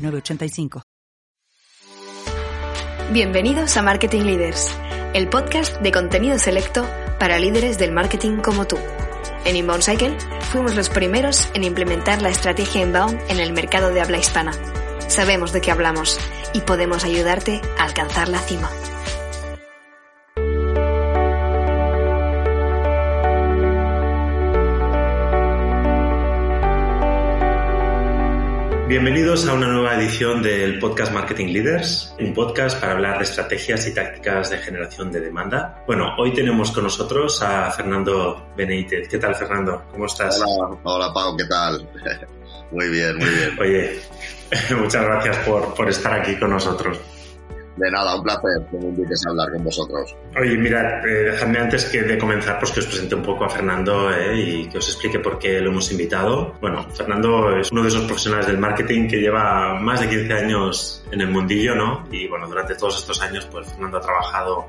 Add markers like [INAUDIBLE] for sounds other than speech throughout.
906985. Bienvenidos a Marketing Leaders, el podcast de contenido selecto para líderes del marketing como tú. En Inbound Cycle fuimos los primeros en implementar la estrategia Inbound en el mercado de habla hispana. Sabemos de qué hablamos y podemos ayudarte a alcanzar la cima. Bienvenidos a una nueva edición del podcast Marketing Leaders, un podcast para hablar de estrategias y tácticas de generación de demanda. Bueno, hoy tenemos con nosotros a Fernando Benítez. ¿Qué tal, Fernando? ¿Cómo estás? Hola, hola Pau, ¿qué tal? [LAUGHS] Muy bien, muy bien. Oye, [LAUGHS] muchas gracias por, por estar aquí con nosotros. De nada, un placer que me invites a hablar con vosotros. Oye, mirad, eh, dejadme antes que de comenzar, pues que os presente un poco a Fernando eh, y que os explique por qué lo hemos invitado. Bueno, Fernando es uno de esos profesionales del marketing que lleva más de 15 años en el mundillo, ¿no? Y bueno, durante todos estos años, pues Fernando ha trabajado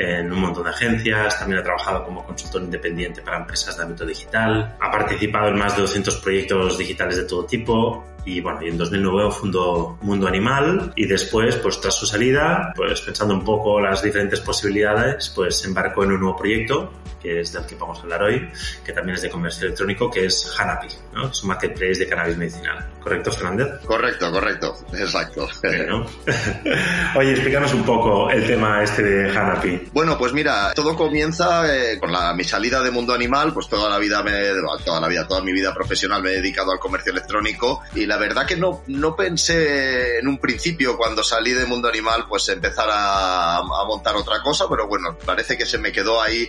en un montón de agencias, también ha trabajado como consultor independiente para empresas de ámbito digital, ha participado en más de 200 proyectos digitales de todo tipo y bueno, y en 2009 fundó Mundo Animal y después, pues tras su salida, pues pensando un poco las diferentes posibilidades, pues se embarcó en un nuevo proyecto, que es del que vamos a hablar hoy, que también es de comercio electrónico, que es Hanapi, ¿no? Es un marketplace de cannabis medicinal. ¿Correcto, Fernández? Correcto, correcto, exacto. Bueno. [LAUGHS] Oye, explícanos un poco el tema este de Hanapi. Bueno, pues mira, todo comienza eh, con la, mi salida de Mundo Animal, pues toda la vida, me, toda la vida, toda mi vida profesional me he dedicado al comercio electrónico y la verdad que no, no pensé en un principio cuando salí de Mundo Animal pues empezar a, montar otra cosa, pero bueno, parece que se me quedó ahí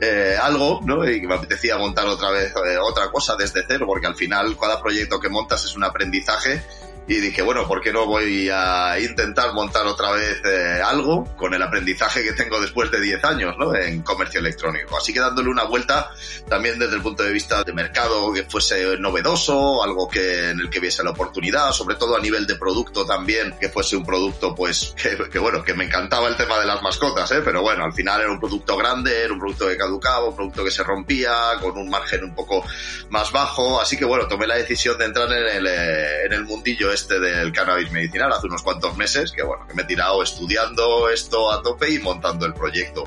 eh, algo, ¿no? Y me apetecía montar otra vez eh, otra cosa desde cero, porque al final cada proyecto que montas es un aprendizaje y dije, bueno, ¿por qué no voy a intentar montar otra vez eh, algo con el aprendizaje que tengo después de 10 años ¿no? en comercio electrónico? Así que dándole una vuelta también desde el punto de vista de mercado que fuese novedoso, algo que en el que viese la oportunidad, sobre todo a nivel de producto también, que fuese un producto pues [LAUGHS] que, que bueno, que me encantaba el tema de las mascotas, ¿eh? pero bueno, al final era un producto grande, era un producto que caducaba, un producto que se rompía, con un margen un poco más bajo, así que bueno, tomé la decisión de entrar en el, eh, en el mundillo este del cannabis medicinal hace unos cuantos meses, que bueno, que me he tirado estudiando esto a tope y montando el proyecto.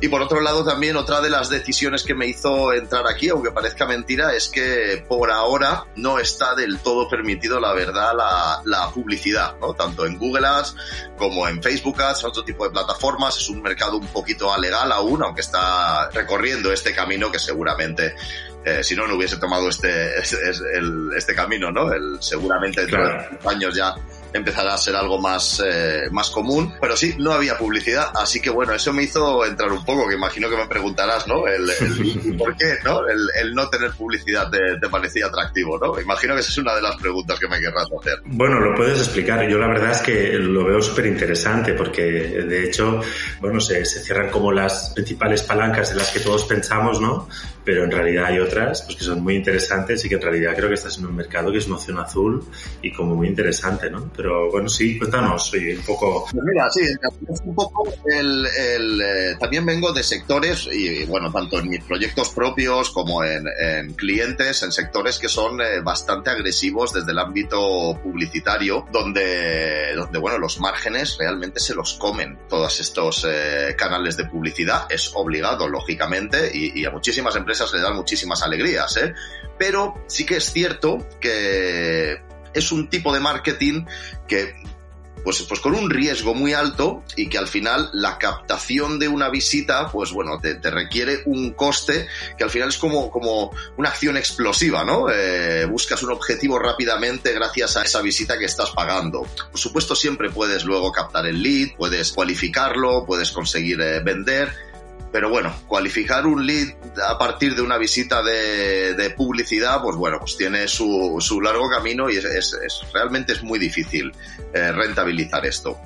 Y por otro lado también otra de las decisiones que me hizo entrar aquí, aunque parezca mentira, es que por ahora no está del todo permitido, la verdad, la, publicidad, ¿no? Tanto en Google Ads como en Facebook Ads, otro tipo de plataformas. Es un mercado un poquito alegal aún, aunque está recorriendo este camino que seguramente eh, si no, no hubiese tomado este, este, el, este camino, ¿no? El, seguramente dentro Claro. de años ya empezará a ser algo más, eh, más común, pero sí, no había publicidad, así que bueno, eso me hizo entrar un poco, que imagino que me preguntarás, ¿no? El, el- [LAUGHS] ¿Por qué, no? El, el no tener publicidad te, te parecía atractivo, ¿no? Imagino que esa es una de las preguntas que me querrás hacer. Bueno, lo puedes explicar. Yo la verdad es que lo veo súper interesante porque de hecho, bueno, se, se cierran como las principales palancas de las que todos pensamos, ¿no? Pero en realidad hay otras pues, que son muy interesantes y que en realidad creo que estás en un mercado que es una opción azul y como muy interesante, ¿no? Pero bueno, sí, cuéntanos, oye, un poco... Pues mira, sí, es un poco el, el, eh, también vengo de sectores y, bueno, tanto en mis proyectos propios como en, en clientes, en sectores que son eh, bastante agresivos desde el ámbito publicitario, donde, donde bueno, los márgenes realmente se los comen todos estos eh, canales de publicidad. Es obligado, lógicamente, y, y a muchísimas empresas le dan muchísimas alegrías, ¿eh? Pero sí que es cierto que es un tipo de marketing que pues, pues con un riesgo muy alto y que al final la captación de una visita, pues bueno, te, te requiere un coste que al final es como, como una acción explosiva, ¿no? Eh, buscas un objetivo rápidamente gracias a esa visita que estás pagando. Por supuesto, siempre puedes luego captar el lead, puedes cualificarlo, puedes conseguir eh, vender, pero bueno, cualificar un lead a partir de una visita de, publicidad, pues bueno, pues tiene su, su largo camino y es, realmente es muy difícil eh, rentabilizar esto.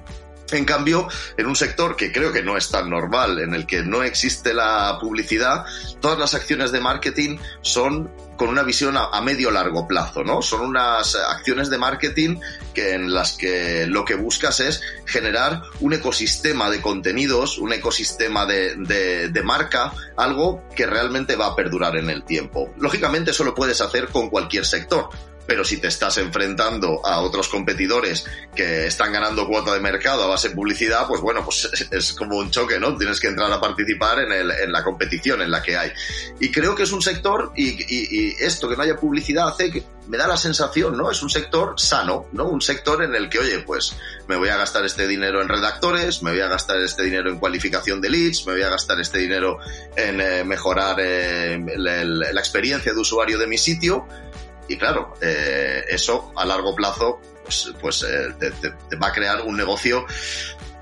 En cambio, en un sector que creo que no es tan normal, en el que no existe la publicidad, todas las acciones de marketing son con una visión a, medio largo plazo, ¿no? Son unas acciones de marketing que en las que lo que buscas es generar un ecosistema de contenidos, un ecosistema de, de, marca, algo que realmente va a perdurar en el tiempo. Lógicamente eso lo puedes hacer con cualquier sector pero si te estás enfrentando a otros competidores que están ganando cuota de mercado a base de publicidad, pues bueno, pues [LAUGHS] es como un choque, ¿no? Tienes que entrar a participar en, la competición en la que hay. Y creo que es un sector, y, y, esto que no haya publicidad hace que me da la sensación, ¿no? Es un sector sano, ¿no? Un sector en el que, oye, pues me voy a gastar este dinero en redactores, me voy a gastar este dinero en cualificación de leads, me voy a gastar este dinero en eh, mejorar eh, la experiencia de usuario de mi sitio y claro, eh, eso a largo plazo pues, pues eh, te, va a crear un negocio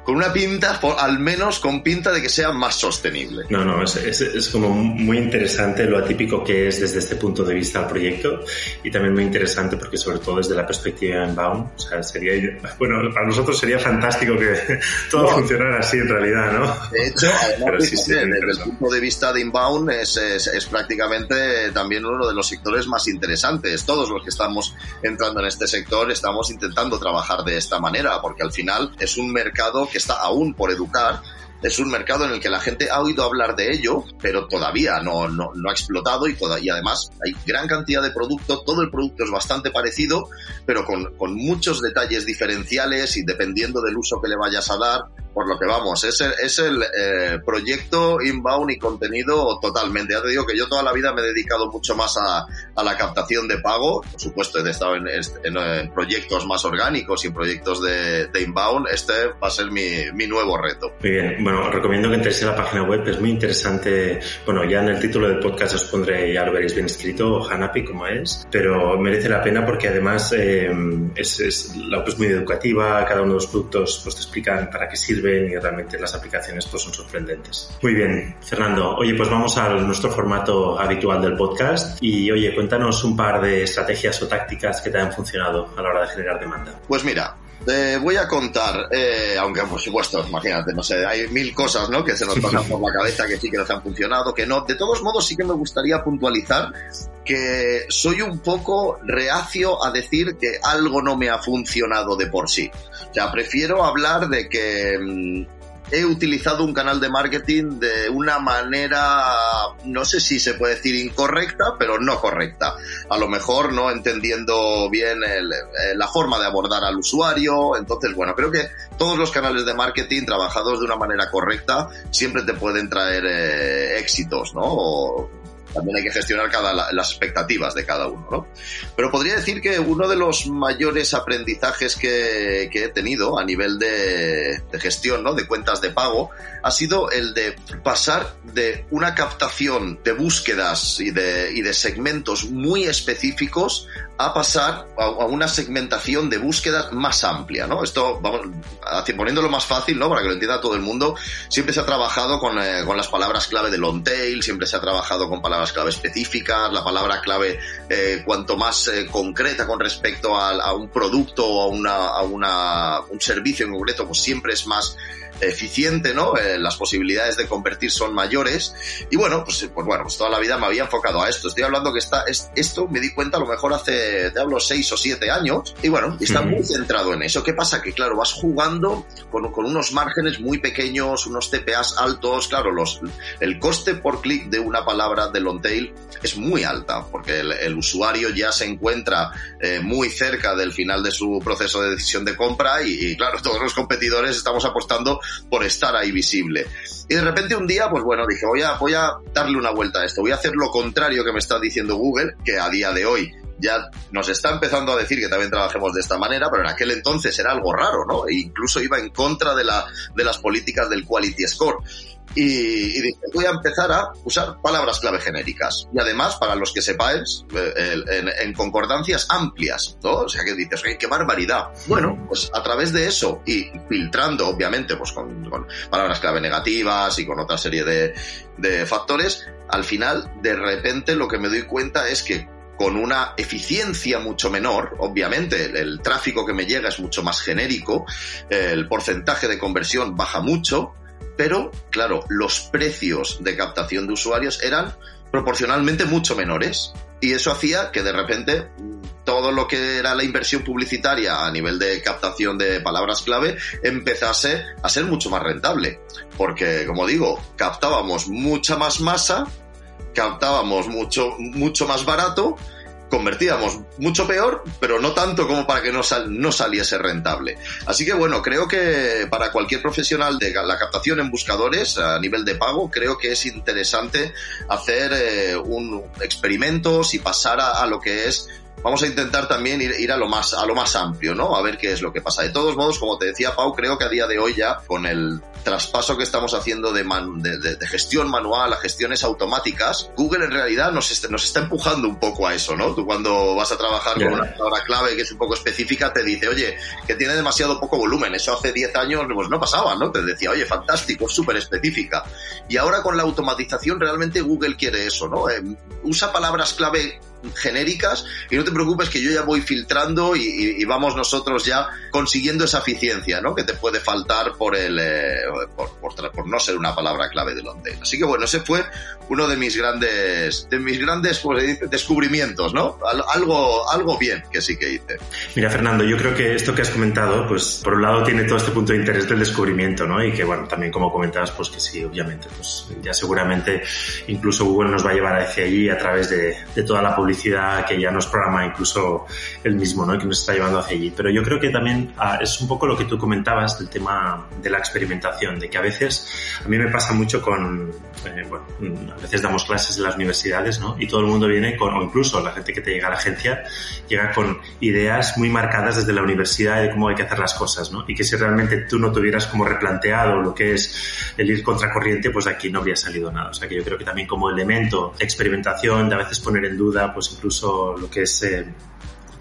con una pinta, al menos con pinta de que sea más sostenible. No, no, es, es, como muy interesante lo atípico que es desde este punto de vista el proyecto y también muy interesante porque sobre todo desde la perspectiva inbound, o sea, sería, bueno, para nosotros sería fantástico que [LAUGHS] todo funcionara así en realidad, ¿no? De hecho, [LAUGHS] además, desde el punto de vista de inbound es, es, es prácticamente también uno de los sectores más interesantes. Todos los que estamos entrando en este sector estamos intentando trabajar de esta manera porque al final es un mercado que está aún por educar, es un mercado en el que la gente ha oído hablar de ello, pero todavía no, no, ha explotado y, y además hay gran cantidad de producto, todo el producto es bastante parecido, pero con, con muchos detalles diferenciales y dependiendo del uso que le vayas a dar, por lo que vamos, es el, es el eh, proyecto inbound y contenido totalmente. Ya te digo que yo toda la vida me he dedicado mucho más a, a la captación de pago. Por supuesto, he estado en, en, proyectos más orgánicos y en proyectos de, inbound. Este va a ser mi, mi nuevo reto. Bueno, recomiendo que entréis en la página web. Es muy interesante. Bueno, ya en el título del podcast os pondré, ya lo veréis bien escrito, Hanapi, como es. Pero merece la pena porque además eh, es, es, la web es muy educativa. Cada uno de los productos pues, te explican para qué sirve y realmente las aplicaciones pues son sorprendentes. Muy bien, Fernando. Oye, pues vamos a nuestro formato habitual del podcast y oye, cuéntanos un par de estrategias o tácticas que te han funcionado a la hora de generar demanda. Pues mira, eh, voy a contar, eh, aunque por supuesto, imagínate, no sé, hay mil cosas ¿no? que se nos pasan por la cabeza que sí que nos han funcionado, que no. De todos modos, sí que me gustaría puntualizar que soy un poco reacio a decir que algo no me ha funcionado de por sí. O sea, prefiero hablar de que mm, he utilizado un canal de marketing de una manera, no sé si se puede decir incorrecta, pero no correcta. A lo mejor no entendiendo bien eh, la forma de abordar al usuario. Entonces, bueno, creo que todos los canales de marketing trabajados de una manera correcta siempre te pueden traer eh, éxitos, ¿no? También hay que gestionar cada, las expectativas de cada uno, ¿no? Pero podría decir que uno de los mayores aprendizajes que, que he tenido a nivel de, de, gestión, ¿no? De cuentas de pago, ha sido el de pasar de una captación de búsquedas y de, y de segmentos muy específicos a pasar a, una segmentación de búsquedas más amplia, ¿no? Esto, vamos, poniéndolo más fácil, ¿no? Para que lo entienda todo el mundo, siempre se ha trabajado con, eh, con las palabras clave de long tail, siempre se ha trabajado con palabras clave específicas, la palabra clave eh, cuanto más eh, concreta con respecto a, a, un producto o a, una, a una, un servicio en concreto, pues siempre es más eficiente, ¿no? Eh, las posibilidades de convertir son mayores. Y bueno, pues, pues bueno, pues toda la vida me había enfocado a esto. Estoy hablando que está, es, esto me di cuenta a lo mejor hace, te hablo, seis o siete años. Y bueno, está muy centrado en eso. ¿Qué pasa? Que claro, vas jugando con, con unos márgenes muy pequeños, unos TPAs altos. Claro, los, el coste por clic de una palabra de long tail es muy alta, porque el, el usuario ya se encuentra eh, muy cerca del final de su proceso de decisión de compra y, y claro, todos los competidores estamos apostando por estar ahí visible. Y de repente un día, pues bueno, dije, voy a, voy a darle una vuelta a esto, voy a hacer lo contrario que me está diciendo Google, que a día de hoy ya nos está empezando a decir que también trabajemos de esta manera, pero en aquel entonces era algo raro, ¿no? E incluso iba en contra de, la, de las políticas del Quality Score y, y voy a empezar a usar palabras clave genéricas. Y además, para los que sepáis, eh, en, concordancias amplias, ¿no? O sea, que dices, qué barbaridad! Bueno, pues a través de eso y filtrando, obviamente, pues con, palabras clave negativas y con otra serie de, de factores, al final, de repente, lo que me doy cuenta es que con una eficiencia mucho menor, obviamente el, tráfico que me llega es mucho más genérico, el porcentaje de conversión baja mucho, pero claro, los precios de captación de usuarios eran proporcionalmente mucho menores. Y eso hacía que de repente todo lo que era la inversión publicitaria a nivel de captación de palabras clave empezase a ser mucho más rentable. Porque, como digo, captábamos mucha más masa, captábamos mucho, mucho más barato convertíamos mucho peor, pero no tanto como para que no, no saliese rentable. Así que bueno, creo que para cualquier profesional de la captación en buscadores a nivel de pago, creo que es interesante hacer eh, un experimentos y pasar a lo que es vamos a intentar también ir, a lo más a lo más amplio, ¿no? A ver qué es lo que pasa. De todos modos, como te decía Pau, creo que a día de hoy ya con el traspaso que estamos haciendo de, de, gestión manual a gestiones automáticas, Google en realidad nos, nos está empujando un poco a eso, ¿no? Tú cuando vas a trabajar con una palabra clave que es un poco específica, te dice, oye, que tiene demasiado poco volumen. Eso hace 10 años pues no pasaba, ¿no? Te decía, oye, fantástico, súper específica. Y ahora con la automatización realmente Google quiere eso, ¿no? Eh, usa palabras clave genéricas y no te preocupes que yo ya voy filtrando y, vamos nosotros ya consiguiendo esa eficiencia, ¿no? Que te puede faltar por el eh, por, por, no ser una palabra clave de Londres. Así que bueno, ese fue uno de mis grandes de mis grandes pues, descubrimientos, ¿no? Algo algo bien que sí que hice. Mira, Fernando, yo creo que esto que has comentado, pues por un lado tiene todo este punto de interés del descubrimiento, ¿no? Y que bueno, también como comentabas, pues que sí, obviamente, pues ya seguramente incluso Google nos va a llevar hacia allí a través de, de toda la publicidad que ya nos programa incluso el mismo, ¿no? que nos está llevando hacia allí. Pero yo creo que también ah, es un poco lo que tú comentabas del tema de la experimentación, de que a veces, a mí me pasa mucho con, bueno, a veces damos clases en las universidades, ¿no? Y todo el mundo viene con, o incluso la gente que te llega a la agencia, llega con ideas muy marcadas desde la universidad de cómo hay que hacer las cosas, ¿no? Y que si realmente tú no tuvieras como replanteado lo que es el ir contracorriente, pues de aquí no habría salido nada. O sea que yo creo que también como elemento de experimentación, de a veces poner en duda, pues incluso lo que es eh,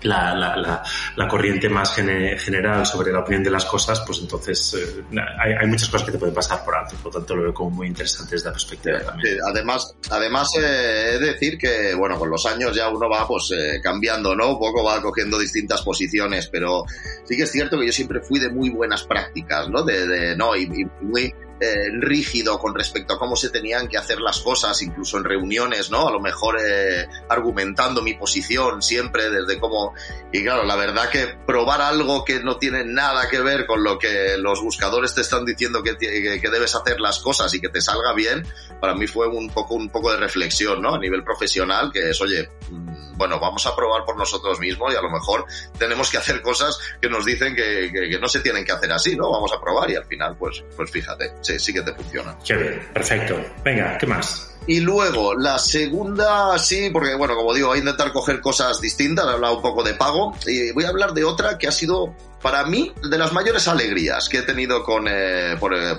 la, la, la, corriente más general sobre la opinión de las cosas, pues entonces eh, hay, hay, muchas cosas que te pueden pasar por alto. Por lo tanto, lo veo como muy interesante desde la perspectiva también. además, además eh, he de decir que, bueno, con los años ya uno va pues cambiando, ¿no? Un poco va cogiendo distintas posiciones, pero sí que es cierto que yo siempre fui de muy buenas prácticas, ¿no? De, de no, y, y muy eh, rígido con respecto a cómo se tenían que hacer las cosas, incluso en reuniones, ¿no? A lo mejor eh, argumentando mi posición siempre desde cómo... Y claro, la verdad que probar algo que no tiene nada que ver con lo que los buscadores te están diciendo que, que, debes hacer las cosas y que te salga bien, para mí fue un poco, un poco de reflexión, ¿no? A nivel profesional, que es, oye, mm, bueno, vamos a probar por nosotros mismos y a lo mejor tenemos que hacer cosas que nos dicen que, que no se tienen que hacer así, ¿no? Vamos a probar y al final, pues, pues fíjate sí, sí que te funciona. Qué bien, perfecto. Venga, ¿qué más? Y luego, la segunda, sí, porque bueno, como digo, voy a intentar coger cosas distintas, he hablado un poco de pago, y voy a hablar de otra que ha sido para mí, de las mayores alegrías que he tenido con, eh, eh,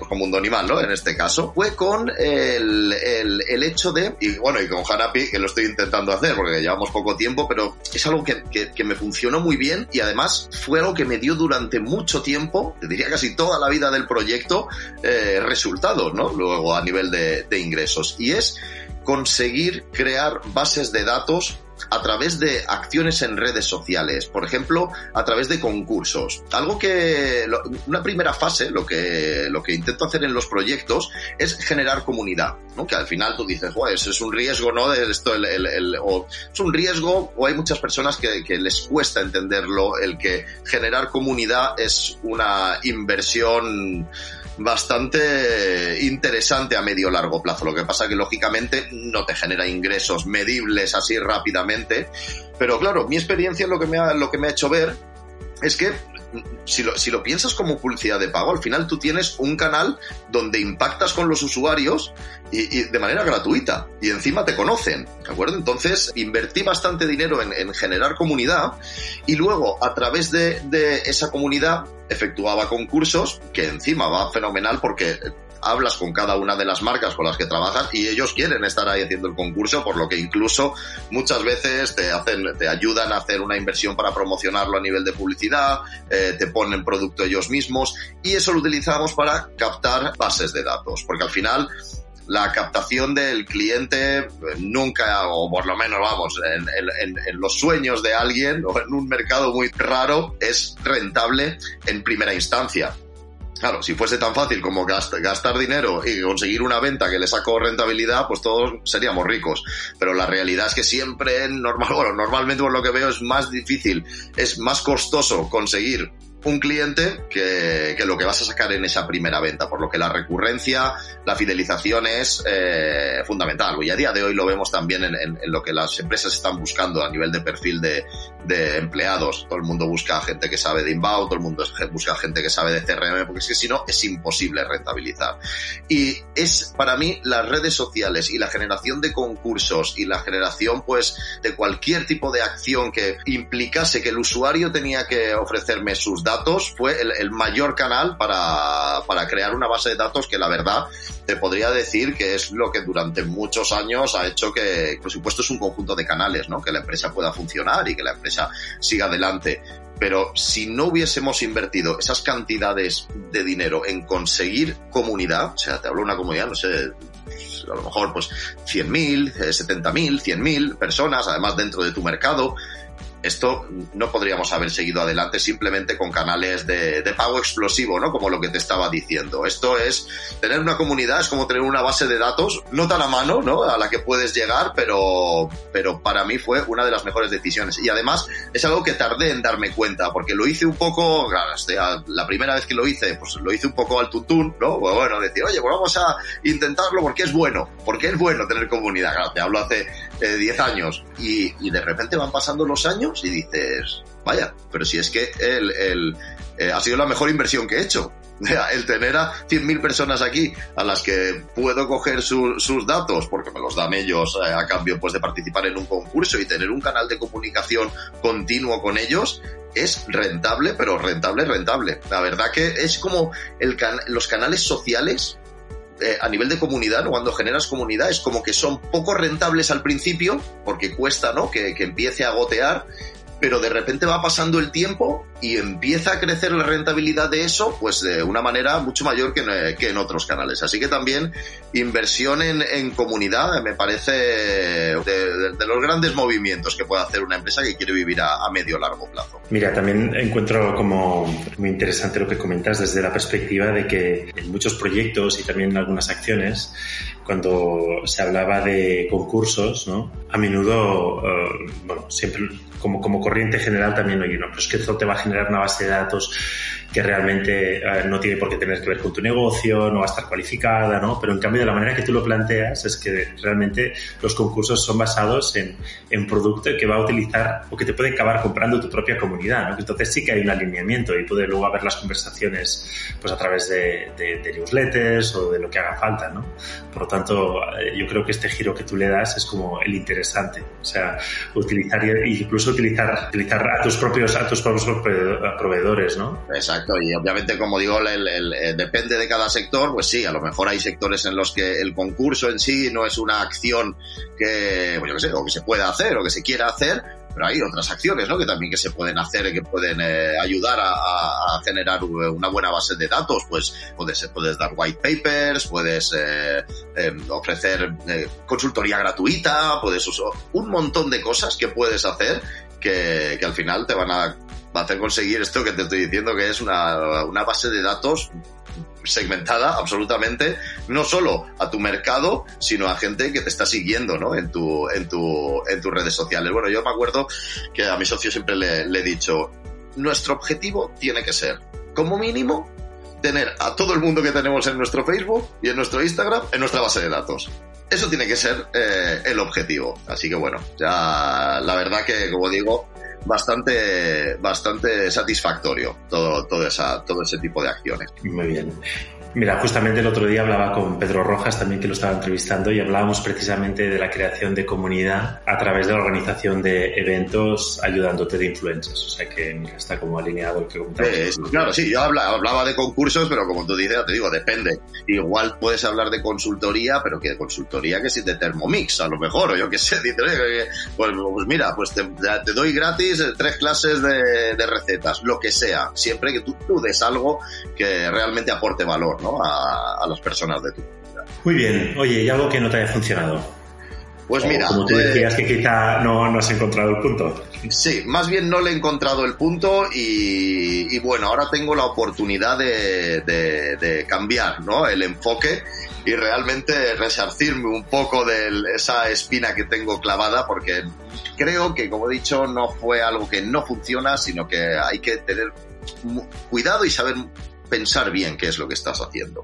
con Mundo Animal, ¿no? En este caso, fue con el, el, el, hecho de, y bueno, y con Hanapi, que lo estoy intentando hacer porque llevamos poco tiempo, pero es algo que, que, que me funcionó muy bien y además fue algo que me dio durante mucho tiempo, te diría casi toda la vida del proyecto, eh, resultados, ¿no? Luego a nivel de ingresos. Y es conseguir crear bases de datos a través de acciones en redes sociales, por ejemplo, a través de concursos. Algo que, una primera fase, lo que, lo que intento hacer en los proyectos es generar comunidad, ¿no? Que al final tú dices, pues es un riesgo, ¿no? De esto, el, o es un riesgo, o hay muchas personas que, que les cuesta entenderlo, el que generar comunidad es una inversión bastante interesante a medio largo plazo. Lo que pasa que lógicamente no te genera ingresos medibles así rápidamente. Pero claro, mi experiencia lo que me ha, lo que me ha hecho ver es que si lo, si lo piensas como publicidad de pago, al final tú tienes un canal donde impactas con los usuarios y, de manera gratuita y encima te conocen, ¿de acuerdo? Entonces invertí bastante dinero en, en generar comunidad y luego a través de esa comunidad efectuaba concursos que encima va fenomenal porque hablas con cada una de las marcas con las que trabajas y ellos quieren estar ahí haciendo el concurso, por lo que incluso muchas veces te hacen, te ayudan a hacer una inversión para promocionarlo a nivel de publicidad, eh, te ponen producto ellos mismos y eso lo utilizamos para captar bases de datos, porque al final la captación del cliente eh, nunca, o por lo menos vamos, en, en, los sueños de alguien o en un mercado muy raro, es rentable en primera instancia. Claro, si fuese tan fácil como gastar dinero y conseguir una venta que le sacó rentabilidad, pues todos seríamos ricos. Pero la realidad es que siempre, normal, [LAUGHS] bueno, normalmente por lo que veo es más difícil, es más costoso conseguir un cliente que, lo que vas a sacar en esa primera venta, por lo que la recurrencia, la fidelización es eh, fundamental. Y a día de hoy lo vemos también en, lo que las empresas están buscando a nivel de perfil de, empleados. Todo el mundo busca gente que sabe de inbound, todo el mundo busca gente que sabe de CRM, porque es que si no es imposible rentabilizar. Y es para mí las redes sociales y la generación de concursos y la generación pues de cualquier tipo de acción que implicase que el usuario tenía que ofrecerme sus datos fue el, mayor canal para, para, crear una base de datos que la verdad te podría decir que es lo que durante muchos años ha hecho que, por supuesto, es un conjunto de canales, ¿no? Que la empresa pueda funcionar y que la empresa siga adelante. Pero si no hubiésemos invertido esas cantidades de dinero en conseguir comunidad, o sea, te hablo de una comunidad, no sé, a lo mejor pues 100.000, 70.000, 100.000 personas, además dentro de tu mercado, esto no podríamos haber seguido adelante simplemente con canales de, pago explosivo, ¿no? Como lo que te estaba diciendo. Esto es tener una comunidad, es como tener una base de datos, no tan a mano, ¿no? A la que puedes llegar, pero, pero para mí fue una de las mejores decisiones. Y además es algo que tardé en darme cuenta, porque lo hice un poco, claro, la primera vez que lo hice, pues lo hice un poco al tutún, ¿no? Pues bueno, decir, oye, pues vamos a intentarlo porque es bueno, porque es bueno tener comunidad. Claro, te hablo hace 10 eh, años y de repente van pasando los años y dices, vaya, pero si es que el, eh, ha sido la mejor inversión que he hecho. [LAUGHS] El tener a 100.000 personas aquí a las que puedo coger sus datos porque me los dan ellos eh, a cambio pues, de participar en un concurso y tener un canal de comunicación continuo con ellos es rentable, pero rentable, rentable. La verdad que es como el los canales sociales eh, a nivel de comunidad, cuando generas comunidad, es como que son poco rentables al principio, porque cuesta, ¿no? Que, que empiece a gotear, pero de repente va pasando el tiempo y empieza a crecer la rentabilidad de eso, pues de una manera mucho mayor que en, que en otros canales. Así que también inversión en, en comunidad me parece de, los grandes movimientos que puede hacer una empresa que quiere vivir a, a medio largo plazo. Mira, también encuentro como muy interesante lo que comentas desde la perspectiva de que en muchos proyectos y también en algunas acciones cuando se hablaba de concursos, ¿no? A menudo, uh, bueno, siempre como, como corriente general también, oye, no, pero es que esto te va a generar una base de datos que realmente eh, no tiene por qué tener que ver con tu negocio, no va a estar cualificada, ¿no? Pero en cambio de la manera que tú lo planteas es que realmente los concursos son basados en, en producto que va a utilizar o que te puede acabar comprando tu propia comunidad, ¿no? Entonces sí que hay un alineamiento y puede luego haber las conversaciones pues a través de, de, newsletters o de lo que haga falta, ¿no? Por lo tanto, eh, yo creo que este giro que tú le das es como el interesante, o sea, utilizar incluso utilizar, utilizar a tus propios a tus propios proveedores, ¿no? Exacto y obviamente, como digo, el, eh, depende de cada sector, pues sí, a lo mejor hay sectores en los que el concurso en sí no es una acción que, pues yo sé, o que se pueda hacer o que se quiera hacer, pero hay otras acciones, ¿no? Que también que se pueden hacer y que pueden eh, ayudar a, generar una buena base de datos. Pues puedes, puedes dar white papers, puedes eh, ofrecer consultoría gratuita, puedes usar un montón de cosas que puedes hacer que, que al final te van a va a hacer conseguir esto que te estoy diciendo, que es una, una base de datos segmentada absolutamente, no solo a tu mercado, sino a gente que te está siguiendo, ¿no? En tu, en tu, en tus redes sociales. Bueno, yo me acuerdo que a mi socio siempre le, he dicho, nuestro objetivo tiene que ser, como mínimo, tener a todo el mundo que tenemos en nuestro Facebook y en nuestro Instagram en nuestra base de datos. Eso tiene que ser eh, el objetivo. Así que bueno, ya la verdad que, como digo, bastante, bastante satisfactorio todo, todo, esa, todo ese tipo de acciones. Muy bien. Mira, justamente el otro día hablaba con Pedro Rojas, también que lo estaba entrevistando, y hablábamos precisamente de la creación de comunidad a través de la organización de eventos ayudándote de influencers. O sea que mira, está como alineado el que comentamos. claro, sí, yo hablaba, de concursos, pero como tú dices, te digo, depende. Igual puedes hablar de consultoría, pero que de consultoría que si de Thermomix, a lo mejor, o yo qué sé, [LAUGHS] pues, pues, mira, pues te, doy gratis tres clases de, recetas, lo que sea, siempre que tú, tú des algo que realmente aporte valor, ¿no? a, las personas de tu comunidad. Muy bien. Oye, ¿y algo que no te haya funcionado? Pues mira. Como tú eh, decías que quizá no, no, has encontrado el punto. Sí, más bien no le he encontrado el punto y, bueno, ahora tengo la oportunidad de, de, cambiar ¿no? el enfoque y realmente resarcirme un poco de esa espina que tengo clavada porque creo que, como he dicho, no fue algo que no funciona, sino que hay que tener cuidado y saber pensar bien qué es lo que estás haciendo.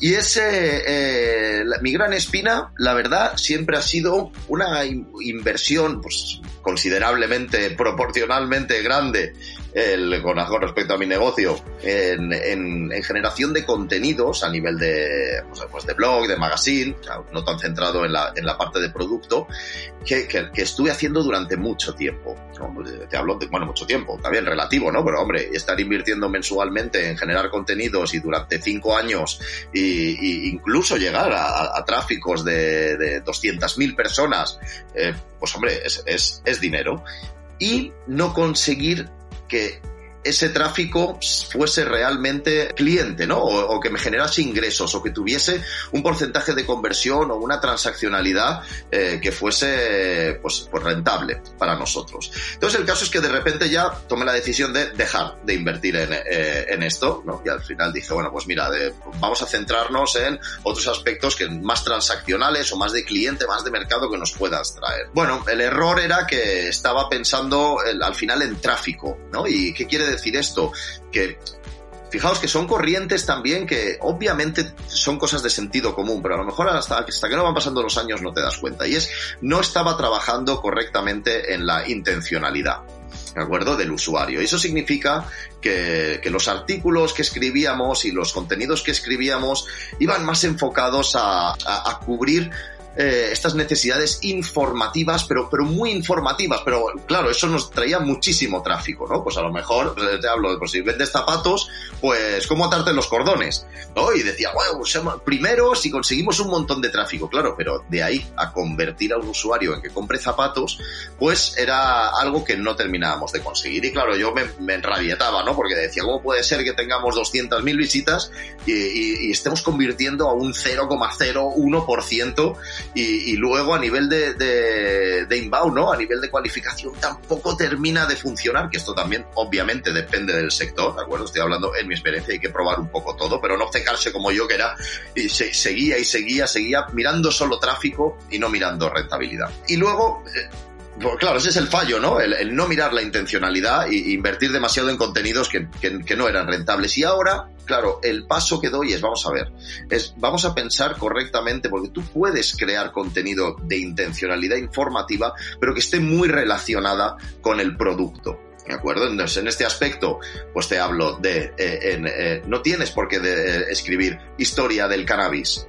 Y ese, eh, mi gran espina, la verdad, siempre ha sido una inversión pues, considerablemente, proporcionalmente grande el, con, respecto a mi negocio en, en, generación de contenidos a nivel de, pues, pues de blog, de magazine, no tan centrado en la, en la parte de producto, que, que, estuve haciendo durante mucho tiempo. Pues, te hablo de, bueno, mucho tiempo, también relativo, ¿no? Pero hombre, estar invirtiendo mensualmente en generar contenidos y durante cinco años y, incluso llegar a, a, tráficos de, de 200.000 personas, eh, pues hombre, es, es dinero. Y no conseguir que ese tráfico fuese realmente cliente, ¿no? O, que me generase ingresos o que tuviese un porcentaje de conversión o una transaccionalidad eh, que fuese pues, pues, rentable para nosotros. Entonces el caso es que de repente ya tomé la decisión de dejar de invertir en, eh, en esto, ¿no? Y al final dije, bueno, pues mira, vamos a centrarnos en otros aspectos que más transaccionales o más de cliente, más de mercado que nos puedas traer. Bueno, el error era que estaba pensando al final en tráfico, ¿no? ¿Y qué quiere decir? Decir esto? Que fijaos que son corrientes también que obviamente son cosas de sentido común, pero a lo mejor hasta, que no van pasando los años no te das cuenta. Y es, no estaba trabajando correctamente en la intencionalidad. ¿De acuerdo? Del usuario. Y eso significa que, los artículos que escribíamos y los contenidos que escribíamos iban más enfocados a cubrir eh, estas necesidades informativas, pero, pero muy informativas. Pero claro, eso nos traía muchísimo tráfico, ¿no? Pues a lo mejor, pues, te hablo de, pues si vendes zapatos, pues cómo atarte los cordones, ¿no? Y decía, pues, primero si conseguimos un montón de tráfico, claro, pero de ahí a convertir a un usuario en que compre zapatos, pues era algo que no terminábamos de conseguir. Y claro, yo me, me enrabietaba, ¿no? Porque decía, ¿cómo puede ser que tengamos 200.000 visitas y, y estemos convirtiendo a un 0,01% y, luego a nivel de, de, inbound, ¿no? A nivel de cualificación tampoco termina de funcionar, que esto también obviamente depende del sector, ¿de acuerdo? Estoy hablando en mi experiencia, hay que probar un poco todo, pero no cecarse como yo que era, y seguía y seguía, seguía mirando solo tráfico y no mirando rentabilidad. Y luego... Eh, pues claro, ese es el fallo, ¿no? El, no mirar la intencionalidad e invertir demasiado en contenidos que, que, no eran rentables. Y ahora, claro, el paso que doy es, vamos a ver, es, vamos a pensar correctamente, porque tú puedes crear contenido de intencionalidad informativa, pero que esté muy relacionada con el producto. ¿De acuerdo? Entonces, en este aspecto, pues te hablo de, eh, eh, no tienes por qué de, escribir historia del cannabis,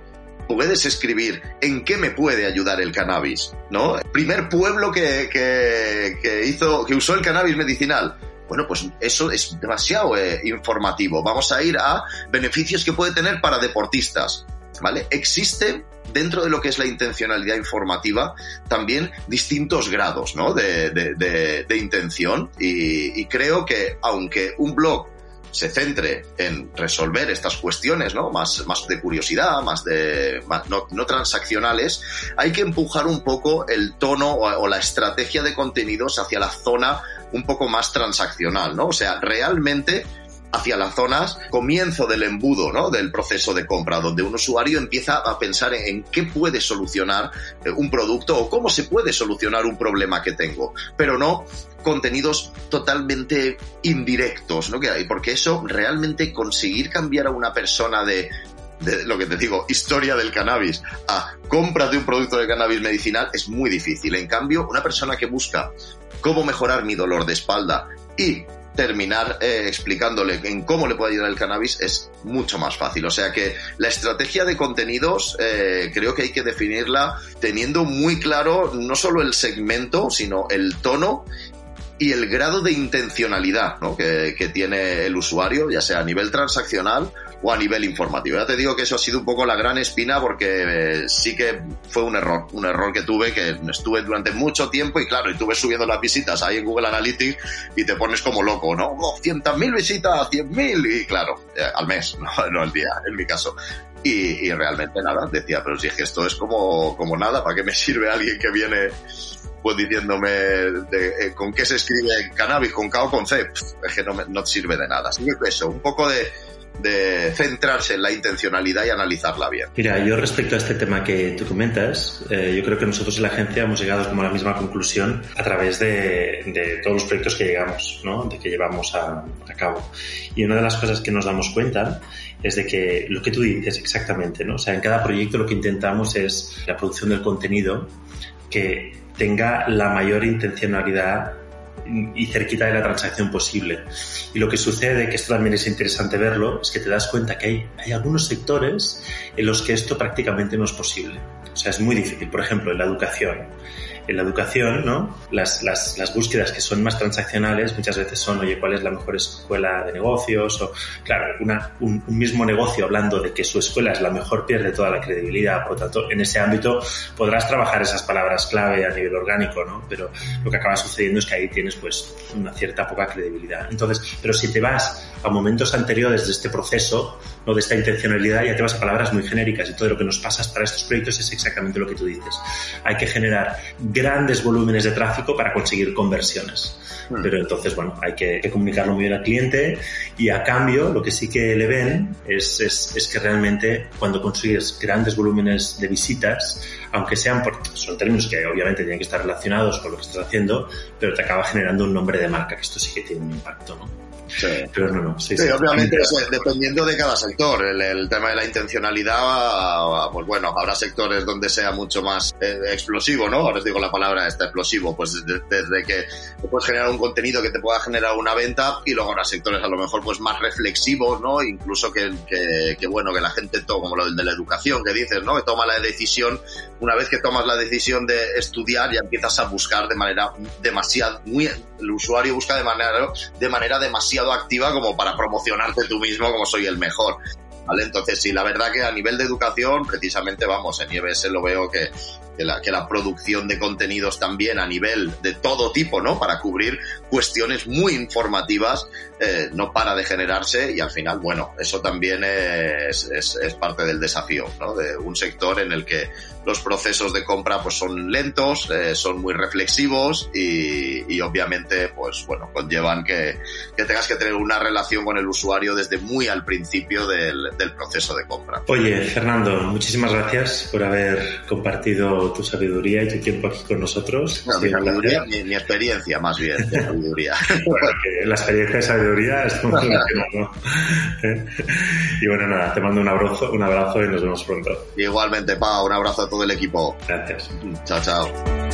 puedes escribir en qué me puede ayudar el cannabis, ¿no? Primer pueblo que, que, hizo, que usó el cannabis medicinal. Bueno, pues eso es demasiado eh, informativo. Vamos a ir a beneficios que puede tener para deportistas, ¿vale? Existe dentro de lo que es la intencionalidad informativa también distintos grados, ¿no? De, de, intención y, y creo que aunque un blog se centre en resolver estas cuestiones, ¿no? Más, más de curiosidad, más de, no, transaccionales, hay que empujar un poco el tono o, la estrategia de contenidos hacia la zona un poco más transaccional, ¿no? O sea, realmente hacia las zonas comienzo del embudo, ¿no? Del proceso de compra, donde un usuario empieza a pensar en, qué puede solucionar eh, un producto o cómo se puede solucionar un problema que tengo, pero no contenidos totalmente indirectos, ¿no? Porque eso realmente conseguir cambiar a una persona de de lo que te digo, historia del cannabis a compra de un producto de cannabis medicinal es muy difícil. En cambio, una persona que busca cómo mejorar mi dolor de espalda y terminar eh, explicándole en cómo le puede ayudar el cannabis es mucho más fácil. O sea que la estrategia de contenidos eh, creo que hay que definirla teniendo muy claro no solo el segmento, sino el tono y el grado de intencionalidad que, que, tiene el usuario, ya sea a nivel transaccional o a nivel informativo. Ya te digo que eso ha sido un poco la gran espina porque eh, sí que fue un error, un error que tuve, que estuve durante mucho tiempo y claro, y tuve subiendo las visitas ahí en Google Analytics y te pones como loco, ¿no? Oh, 100.000 visitas, 100.000 y claro, eh, al mes, [LAUGHS] no, no al día, en mi caso. Y, y, realmente nada, decía, pero si es que esto es como, como nada, ¿para qué me sirve alguien que viene pues diciéndome de, eh, con qué se escribe cannabis, con K o con C? es que no, me, no sirve de nada. Así que eso, un poco de, de centrarse en la intencionalidad y analizarla bien. Mira, yo respecto a este tema que tú comentas, eh, yo creo que nosotros en la agencia hemos llegado como a la misma conclusión a través de, de todos los proyectos que llegamos, ¿no? de que llevamos a, a, cabo. Y una de las cosas que nos damos cuenta es de que lo que tú dices exactamente, ¿no? o sea, en cada proyecto lo que intentamos es la producción del contenido que tenga la mayor intencionalidad y cerquita de la transacción posible. Y lo que sucede, que esto también es interesante verlo, es que te das cuenta que hay, hay algunos sectores en los que esto prácticamente no es posible. O sea, es muy difícil. Por ejemplo, en la educación en la educación, ¿no? Las, las, las, búsquedas que son más transaccionales muchas veces son, oye, ¿cuál es la mejor escuela de negocios? O, claro, una, un, un, mismo negocio hablando de que su escuela es la mejor pierde toda la credibilidad. Por lo tanto, en ese ámbito podrás trabajar esas palabras clave a nivel orgánico, ¿no? Pero lo que acaba sucediendo es que ahí tienes, pues, una cierta poca credibilidad. Entonces, pero si te vas a momentos anteriores de este proceso, ¿no? De esta intencionalidad, ya te vas a palabras muy genéricas y todo lo que nos pasa para estos proyectos es exactamente lo que tú dices. Hay que generar grandes volúmenes de tráfico para conseguir conversiones. Mm. Pero entonces, bueno, hay que, que, comunicarlo muy bien al cliente y a cambio lo que sí que le ven es, es, es que realmente cuando consigues grandes volúmenes de visitas, aunque sean por, son términos que obviamente tienen que estar relacionados con lo que estás haciendo, pero te acaba generando un nombre de marca, que esto sí que tiene un impacto, ¿no? Sí. Pero no, no. Sí, sí, sí. obviamente, dependiendo de cada sector, el, el, tema de la intencionalidad, pues bueno, habrá sectores donde sea mucho más eh, explosivo, ¿no? Ahora os digo la palabra esta, explosivo, pues desde, desde que puedes generar un contenido que te pueda generar una venta y luego habrá sectores a lo mejor pues más reflexivos, ¿no? Incluso que, que, que bueno, que la gente, toma, como lo de la educación que dices, ¿no? Que toma la decisión, una vez que tomas la decisión de estudiar, ya empiezas a buscar de manera demasiado, muy, el usuario busca de manera, de manera demasiado activa como para promocionarte tú mismo como soy el mejor. ¿Vale? Entonces, sí, la verdad que a nivel de educación, precisamente, vamos, en IBS lo veo que, que, la, que la producción de contenidos también a nivel de todo tipo, ¿no? Para cubrir cuestiones muy informativas, eh, no para de generarse y al final, bueno, eso también es, es, es, parte del desafío, ¿no? De un sector en el que los procesos de compra pues son lentos, eh, son muy reflexivos y, y, obviamente, pues bueno, conllevan que, que tengas que tener una relación con el usuario desde muy al principio del, del proceso de compra. Oye, Fernando, muchísimas gracias por haber compartido tu sabiduría y tu tiempo aquí con nosotros. No, mi, sabiduría, mi, mi, experiencia más bien de sabiduría. [LAUGHS] bueno, la experiencia de sabiduría es [LAUGHS] como ¿no? [LAUGHS] Y bueno, nada, te mando un abrazo, un abrazo y nos vemos pronto. Igualmente, Pau, un abrazo a todo el equipo. Gracias. Chao, chao.